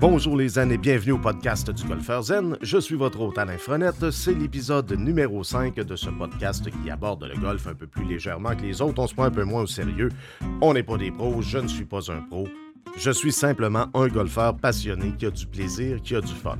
Bonjour les amis et bienvenue au podcast du Golfeur Zen. Je suis votre hôte Alain Frenette. C'est l'épisode numéro 5 de ce podcast qui aborde le golf un peu plus légèrement que les autres. On se prend un peu moins au sérieux. On n'est pas des pros, je ne suis pas un pro. Je suis simplement un golfeur passionné qui a du plaisir, qui a du fun.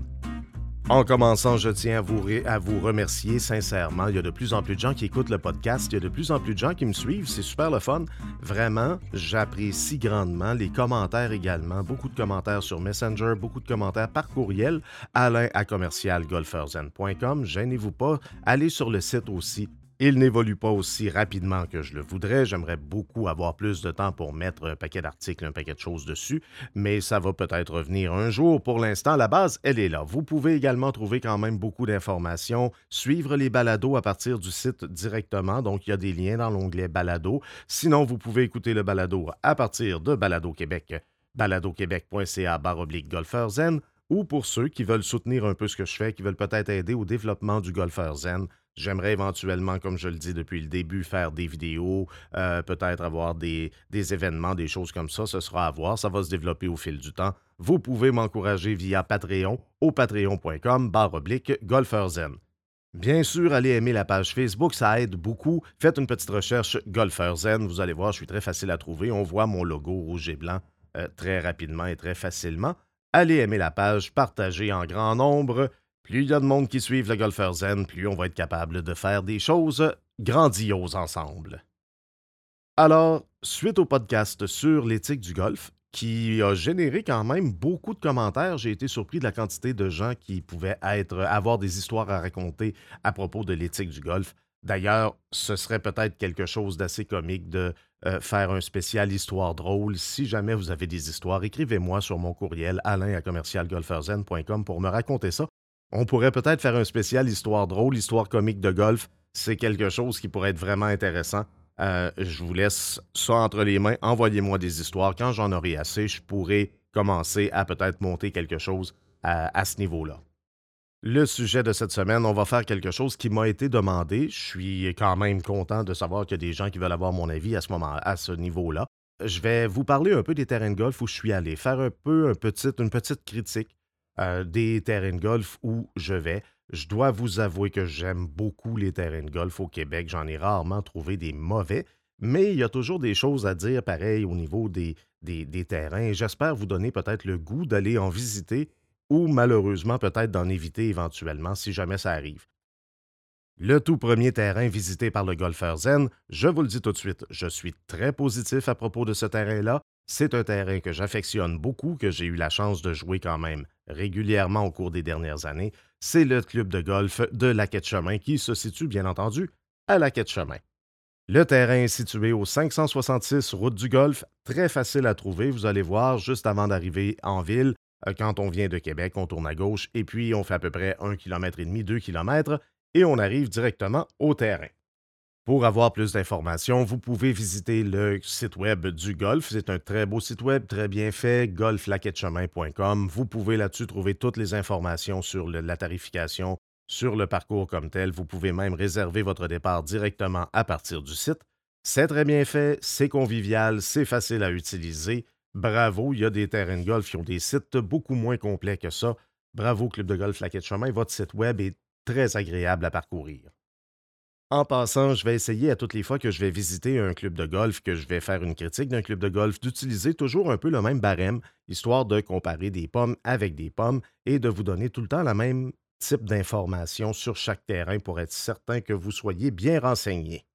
En commençant, je tiens à vous, remercier sincèrement. Il y a de plus en plus de gens qui écoutent le podcast. Il y a de plus en plus de gens qui me suivent. C'est super le fun. Vraiment, j'apprécie grandement les commentaires également. Beaucoup de commentaires sur Messenger, beaucoup de commentaires par courriel. Alain à commercialgolferzen.com. Gênez-vous pas. Allez sur le site aussi il n'évolue pas aussi rapidement que je le voudrais. J'aimerais beaucoup avoir plus de temps pour mettre un paquet d'articles, un paquet de choses dessus, mais ça va peut-être revenir un jour. Pour l'instant, la base, elle est là. Vous pouvez également trouver quand même beaucoup d'informations, suivre les balados à partir du site directement. Donc, il y a des liens dans l'onglet balado. Sinon, vous pouvez écouter le balado à partir de Balado Québec, baladoquebec.ca baroblique golfeur zen ou pour ceux qui veulent soutenir un peu ce que je fais, qui veulent peut-être aider au développement du golfeur zen, J'aimerais éventuellement, comme je le dis depuis le début, faire des vidéos, euh, peut-être avoir des, événements, des choses comme ça. Ce sera à voir. Ça va se développer au fil du temps. Vous pouvez m'encourager via Patreon au patreon.com barre oblique golferzen. Bien sûr, allez aimer la page Facebook, ça aide beaucoup. Faites une petite recherche Golfer Zen, vous allez voir, je suis très facile à trouver. On voit mon logo rouge et blanc euh, très rapidement et très facilement. Allez aimer la page, partagez en grand nombre. Plus il y a de monde qui suivent le golfeur zen, plus on va être capable de faire des choses grandioses ensemble. Alors, suite au podcast sur l'éthique du golf, qui a généré quand même beaucoup de commentaires. J'ai été surpris de la quantité de gens qui pouvaient être, avoir des histoires à raconter à propos de l'éthique du golf. D'ailleurs, ce serait peut-être quelque chose d'assez comique de euh, faire un spécial histoire drôle. Si jamais vous avez des histoires, écrivez-moi sur mon courriel alain à commercialgolferzen.com pour me raconter ça. On pourrait peut-être faire un spécial histoire drôle, histoire comique de golf. C'est quelque chose qui pourrait être vraiment intéressant. Euh, je vous laisse ça entre les mains. Envoyez-moi des histoires. Quand j'en aurai assez, je pourrai commencer à peut-être monter quelque chose à, ce niveau-là. Le sujet de cette semaine, on va faire quelque chose qui m'a été demandé. Je suis quand même content de savoir qu'il y a des gens qui veulent avoir mon avis à ce moment, à ce niveau-là. Je vais vous parler un peu des terrains de golf où je suis allé, faire un peu une petite critique euh, des terrains de golf où je vais. Je dois vous avouer que j'aime beaucoup les terrains de golf au Québec. J'en ai rarement trouvé des mauvais, mais il y a toujours des choses à dire pareil au niveau des, des, des terrains. J'espère vous donner peut-être le goût d'aller en visiter ou malheureusement peut-être d'en éviter éventuellement si jamais ça arrive. Le tout premier terrain visité par le golfeur Zen, je vous le dis tout de suite, je suis très positif à propos de ce terrain-là. C'est un terrain que j'affectionne beaucoup, que j'ai eu la chance de jouer quand même régulièrement au cours des dernières années. C'est le club de golf de la Quête-Chemin qui se situe, bien entendu, à la Quête-Chemin. Le terrain est situé au 566 route du Golfe, très facile à trouver. Vous allez voir juste avant d'arriver en ville. Euh, quand on vient de Québec, on tourne à gauche et puis on fait à peu près un kilomètre et demi, deux kilomètres et on arrive directement au terrain. Pour avoir plus d'informations, vous pouvez visiter le site web du golf. C'est un très beau site web, très bien fait, golflaquetchemin.com. Vous pouvez là-dessus trouver toutes les informations sur la tarification, sur le parcours comme tel. Vous pouvez même réserver votre départ directement à partir du site. C'est très bien fait, c'est convivial, c'est facile à utiliser. Bravo, il y a des terrains de golf qui ont des sites beaucoup moins complets que ça. Bravo, Club de golf Laquette Chemin. Votre site web est très agréable à parcourir. En passant, je vais essayer à toutes les fois que je vais visiter un club de golf, que je vais faire une critique d'un club de golf, d'utiliser toujours un peu le même barème, histoire de comparer des pommes avec des pommes et de vous donner tout le temps le même type d'informations sur chaque terrain pour être certain que vous soyez bien renseigné.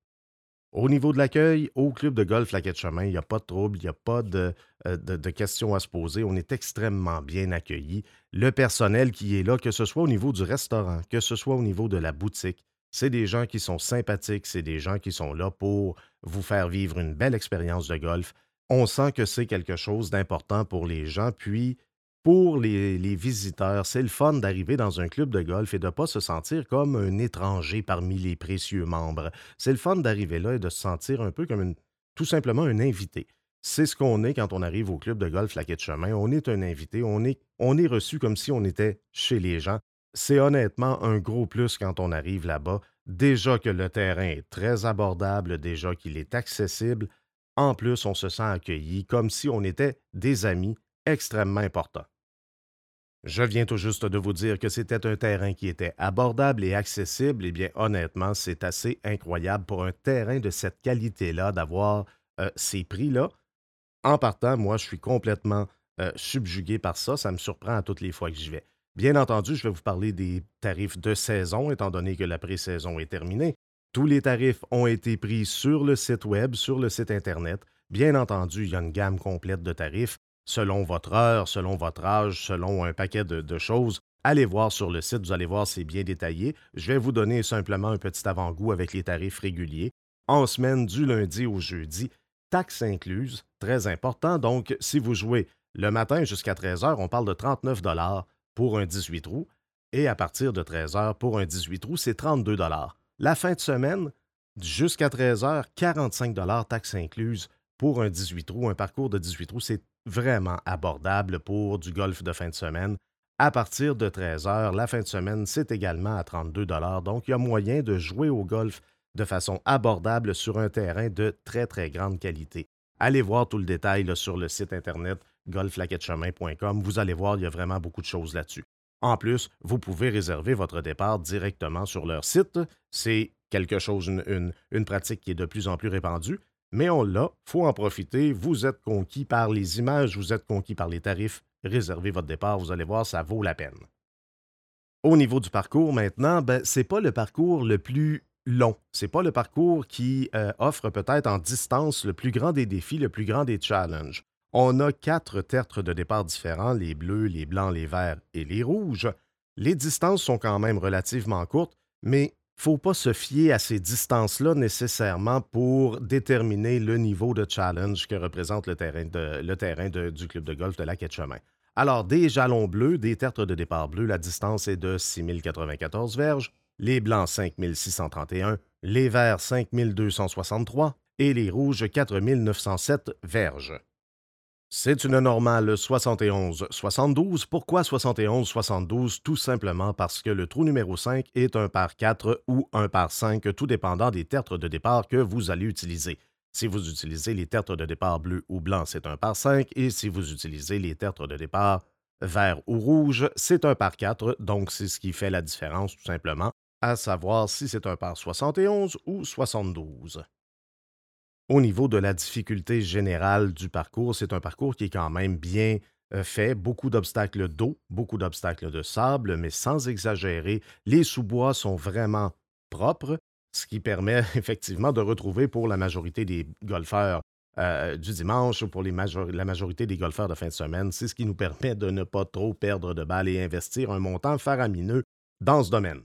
Au niveau de l'accueil, au club de golf Laquette Chemin, il n'y a pas de trouble, il n'y a pas de, euh, de, questions à se poser. On est extrêmement bien accueillis. Le personnel qui est là, que ce soit au niveau du restaurant, que ce soit au niveau de la boutique, c'est des gens qui sont sympathiques, c'est des gens qui sont là pour vous faire vivre une belle expérience de golf. On sent que c'est quelque chose d'important pour les gens, puis pour les, visiteurs, c'est le fun d'arriver dans un club de golf et de ne pas se sentir comme un étranger parmi les précieux membres. C'est le fun d'arriver là et de se sentir un peu comme tout simplement un invité. C'est ce qu'on est quand on arrive au club de golf La Quête Chemin. On est un invité, on est, on est reçu comme si on était chez les gens c'est honnêtement un gros plus quand on arrive là-bas. Déjà que le terrain est très abordable, déjà qu'il est accessible. En plus, on se sent accueilli comme si on était des amis extrêmement importants. Je viens tout juste de vous dire que c'était un terrain qui était abordable et accessible. Eh bien, honnêtement, c'est assez incroyable pour un terrain de cette qualité-là d'avoir euh, ces prix-là. En partant, moi, je suis complètement euh, subjugué par ça. Ça me surprend à toutes les fois que j'y vais. Bien entendu, je vais vous parler des tarifs de saison, étant donné que la pré-saison est terminée. Tous les tarifs ont été pris sur le site Web, sur le site Internet. Bien entendu, il y a une gamme complète de tarifs selon votre heure, selon votre âge, selon un paquet de, choses. Allez voir sur le site, vous allez voir, c'est bien détaillé. Je vais vous donner simplement un petit avant-goût avec les tarifs réguliers. En semaine, du lundi au jeudi, taxes incluses, très important. Donc, si vous jouez le matin jusqu'à 13h, on parle de 39 pour un 18 trous. Et à partir de 13h, pour un 18 trous, c'est 32 La fin de semaine, jusqu'à 13h, 45 taxes incluses pour un 18 trous. Un parcours de 18 trous, c'est vraiment abordable pour du golf de fin de semaine. À partir de 13 heures, la fin de semaine, c'est également à 32 Donc, il y a moyen de jouer au golf de façon abordable sur un terrain de très, très grande qualité. Allez voir tout le détail sur le site internet golflaquettechemin.com. Vous allez voir, il y a vraiment beaucoup de choses là-dessus. En plus, vous pouvez réserver votre départ directement sur leur site. C'est quelque chose, une, pratique qui est de plus en plus répandue mais on l'a, faut en profiter. Vous êtes conquis par les images, vous êtes conquis par les tarifs. Réservez votre départ, vous allez voir, ça vaut la peine. Au niveau du parcours maintenant, ben, ce n'est pas le parcours le plus long. Ce n'est pas le parcours qui euh, offre peut-être en distance le plus grand des défis, le plus grand des challenges. On a quatre tertres de départ différents, les bleus, les blancs, les verts et les rouges. Les distances sont quand même relativement courtes, mais faut pas se fier à ces distances-là nécessairement pour déterminer le niveau de challenge que représente le terrain, du club de golf de la Quai Chemin. Alors, des jalons bleus, des tertres de départ bleus, la distance est de 6094 verges, les blancs 5631, les verts 5263 et les rouges 4907 verges. C'est une normale 71-72. Pourquoi 71-72? Tout simplement parce que le trou numéro 5 est un par 4 ou un par 5, tout dépendant des tertres de départ que vous allez utiliser. Si vous utilisez les tertres de départ bleu ou blanc, c'est un par 5, et si vous utilisez les tertres de départ vert ou rouge, c'est un par 4, donc c'est ce qui fait la différence tout simplement, à savoir si c'est un par 71 ou 72. Au niveau de la difficulté générale du parcours, c'est un parcours qui est quand même bien euh, fait, beaucoup d'obstacles d'eau, beaucoup d'obstacles de sable, mais sans exagérer. Les sous-bois sont vraiment propres, ce qui permet effectivement de retrouver pour la majorité des golfeurs euh, du dimanche ou pour la majorité des golfeurs de fin de semaine, c'est ce qui nous permet de ne pas trop perdre de balles et investir un montant faramineux dans ce domaine.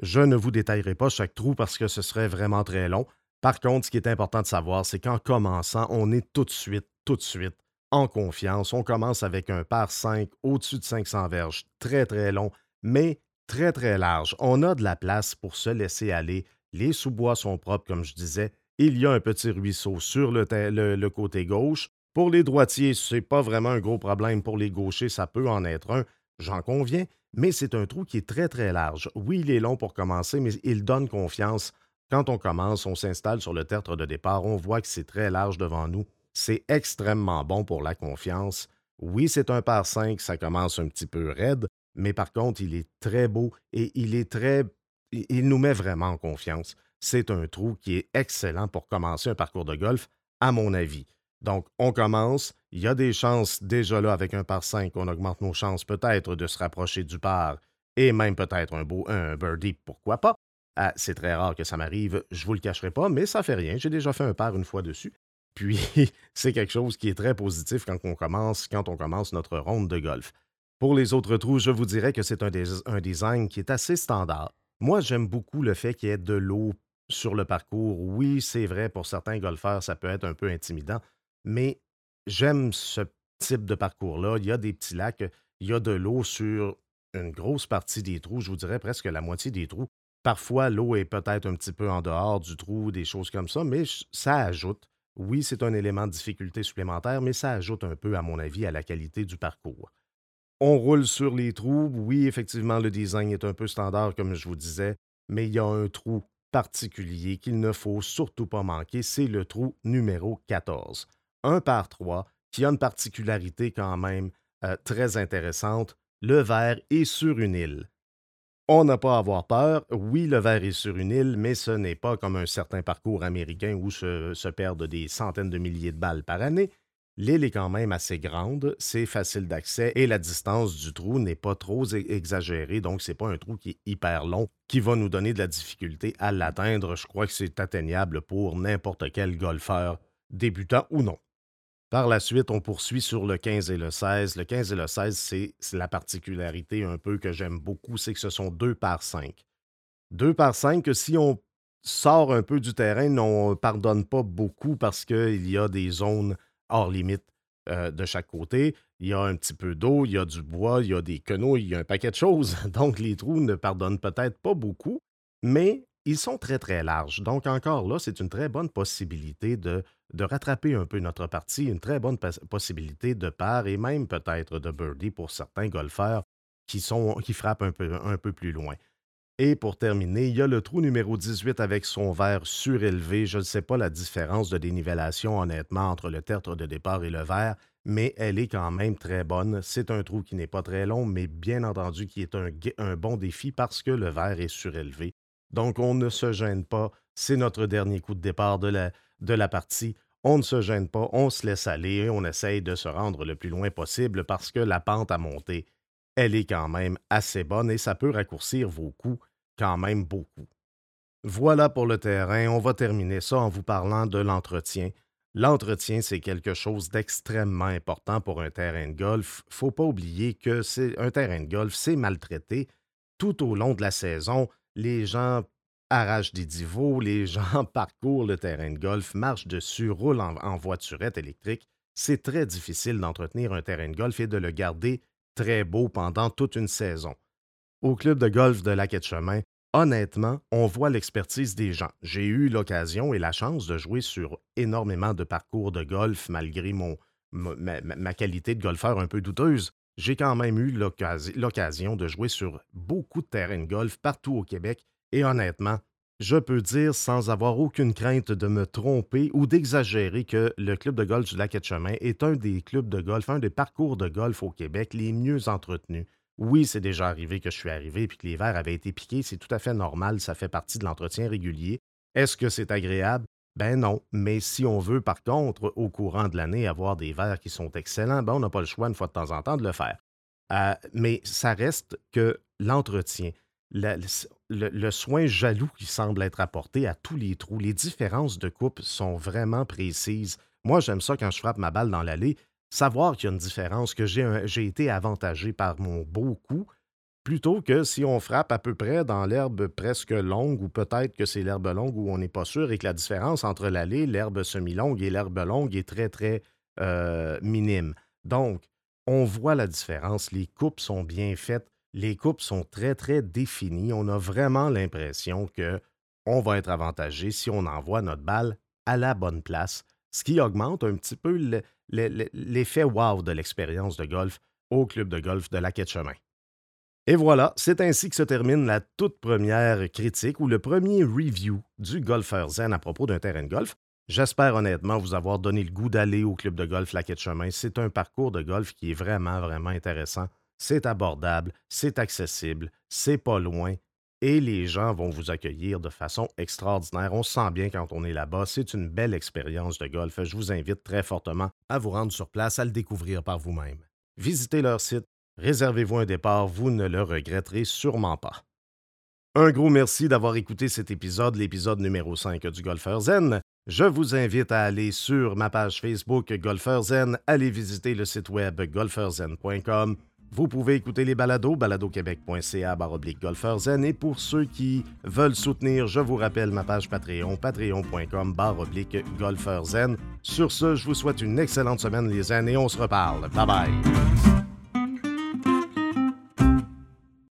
Je ne vous détaillerai pas chaque trou parce que ce serait vraiment très long. Par contre, ce qui est important de savoir, c'est qu'en commençant, on est tout de suite, tout de suite en confiance. On commence avec un par 5 au-dessus de 500 verges, très très long, mais très très large. On a de la place pour se laisser aller. Les sous-bois sont propres, comme je disais. Il y a un petit ruisseau sur le, côté gauche. Pour les droitiers, ce n'est pas vraiment un gros problème. Pour les gauchers, ça peut en être un, j'en conviens, mais c'est un trou qui est très très large. Oui, il est long pour commencer, mais il donne confiance quand on commence, on s'installe sur le tertre de départ, on voit que c'est très large devant nous. C'est extrêmement bon pour la confiance. Oui, c'est un par 5, ça commence un petit peu raide, mais par contre, il est très beau et il est très. Il nous met vraiment en confiance. C'est un trou qui est excellent pour commencer un parcours de golf, à mon avis. Donc, on commence. Il y a des chances déjà là avec un par 5, on augmente nos chances peut-être de se rapprocher du par et même peut-être un beau un birdie, pourquoi pas. Ah, c'est très rare que ça m'arrive, je vous le cacherai pas, mais ça fait rien. J'ai déjà fait un par une fois dessus. Puis, c'est quelque chose qui est très positif quand on commence, quand on commence notre ronde de golf. Pour les autres trous, je vous dirais que c'est un design qui est assez standard. Moi, j'aime beaucoup le fait qu'il y ait de l'eau sur le parcours. Oui, c'est vrai, pour certains golfeurs, ça peut être un peu intimidant, mais j'aime ce type de parcours-là. Il y a des petits lacs, il y a de l'eau sur une grosse partie des trous, je vous dirais presque la moitié des trous. Parfois, l'eau est peut-être un petit peu en dehors du trou, des choses comme ça, mais ça ajoute. Oui, c'est un élément de difficulté supplémentaire, mais ça ajoute un peu, à mon avis, à la qualité du parcours. On roule sur les trous. Oui, effectivement, le design est un peu standard, comme je vous disais, mais il y a un trou particulier qu'il ne faut surtout pas manquer, c'est le trou numéro 14. Un par trois, qui a une particularité quand même euh, très intéressante. le verre est sur une île. On n'a pas à avoir peur. Oui, le verre est sur une île, mais ce n'est pas comme un certain parcours américain où se, perdent des centaines de milliers de balles par année. L'île est quand même assez grande, c'est facile d'accès et la distance du trou n'est pas trop exagérée, donc c'est pas un trou qui est hyper long qui va nous donner de la difficulté à l'atteindre. Je crois que c'est atteignable pour n'importe quel golfeur, débutant ou non. Par la suite, on poursuit sur le 15 et le 16. Le 15 et le 16, c'est la particularité un peu que j'aime beaucoup, c'est que ce sont deux par cinq. Deux par cinq, que si on sort un peu du terrain, on ne pardonne pas beaucoup parce qu'il y a des zones hors limite euh, de chaque côté. Il y a un petit peu d'eau, il y a du bois, il y a des quenouilles, il y a un paquet de choses. Donc, les trous ne pardonnent peut-être pas beaucoup, mais ils sont très, très larges. Donc, encore là, c'est une très bonne possibilité de, de rattraper un peu notre partie, une très bonne possibilité de part et même peut-être de birdie pour certains golfeurs qui, sont, qui frappent un peu, un peu plus loin. Et pour terminer, il y a le trou numéro 18 avec son verre surélevé. Je ne sais pas la différence de dénivellation, honnêtement, entre le tertre de départ et le verre, mais elle est quand même très bonne. C'est un trou qui n'est pas très long, mais bien entendu qui est un, un bon défi parce que le verre est surélevé. Donc, on ne se gêne pas. C'est notre dernier coup de départ de la, de la partie. On ne se gêne pas, on se laisse aller on essaye de se rendre le plus loin possible parce que la pente à monter elle est quand même assez bonne et ça peut raccourcir vos coups quand même beaucoup. Voilà pour le terrain. On va terminer ça en vous parlant de l'entretien. L'entretien, c'est quelque chose d'extrêmement important pour un terrain de golf. Faut pas oublier que c'est un terrain de golf, c'est maltraité tout au long de la saison. Les gens arrachent des divots, les gens parcourent le terrain de golf, marchent dessus, roulent en, voiturette électrique. C'est très difficile d'entretenir un terrain de golf et de le garder très beau pendant toute une saison. Au club de golf de Lac-Chemin, honnêtement, on voit l'expertise des gens. J'ai eu l'occasion et la chance de jouer sur énormément de parcours de golf malgré mon, ma, qualité de golfeur un peu douteuse. J'ai quand même eu l'occasion de jouer sur beaucoup de terrains de golf partout au Québec et honnêtement, je peux dire sans avoir aucune crainte de me tromper ou d'exagérer que le club de golf du lac chemin est un des clubs de golf, un des parcours de golf au Québec les mieux entretenus. Oui, c'est déjà arrivé que je suis arrivé et que les verres avaient été piqués, c'est tout à fait normal, ça fait partie de l'entretien régulier. Est-ce que c'est agréable? Ben non, mais si on veut par contre, au courant de l'année, avoir des verres qui sont excellents, ben on n'a pas le choix une fois de temps en temps de le faire. Euh, mais ça reste que l'entretien, le, soin jaloux qui semble être apporté à tous les trous. Les différences de coupe sont vraiment précises. Moi, j'aime ça quand je frappe ma balle dans l'allée, savoir qu'il y a une différence, que j'ai été avantagé par mon beau coup, plutôt que si on frappe à peu près dans l'herbe presque longue, ou peut-être que c'est l'herbe longue où on n'est pas sûr, et que la différence entre l'allée, l'herbe semi-longue et l'herbe longue est très, très euh, minime. Donc, on voit la différence, les coupes sont bien faites les coupes sont très, très définies. On a vraiment l'impression que on va être avantagé si on envoie notre balle à la bonne place, ce qui augmente un petit peu l'effet wow de l'expérience de golf au club de golf de la Chemin. Et voilà, c'est ainsi que se termine la toute première critique ou le premier review du golfeur zen à propos d'un terrain de golf. J'espère honnêtement vous avoir donné le goût d'aller au club de golf La Chemin. C'est un parcours de golf qui est vraiment, vraiment intéressant c'est abordable, c'est accessible, c'est pas loin et les gens vont vous accueillir de façon extraordinaire. On se sent bien quand on est là-bas. C'est une belle expérience de golf. Je vous invite très fortement à vous rendre sur place, à le découvrir par vous-même. Visitez leur site, réservez-vous un départ, vous ne le regretterez sûrement pas. Un gros merci d'avoir écouté cet épisode, l'épisode numéro 5 du Golfeur Zen. Je vous invite à aller sur ma page Facebook Golfeur Zen, aller visiter le site web golfeurzen.com vous pouvez écouter les balados, baladoquebec.ca golfeurzen. Et pour ceux qui veulent soutenir, je vous rappelle ma page Patreon, patreon.com golfeurzen. Sur ce, je vous souhaite une excellente semaine les amis et on se reparle. Bye bye!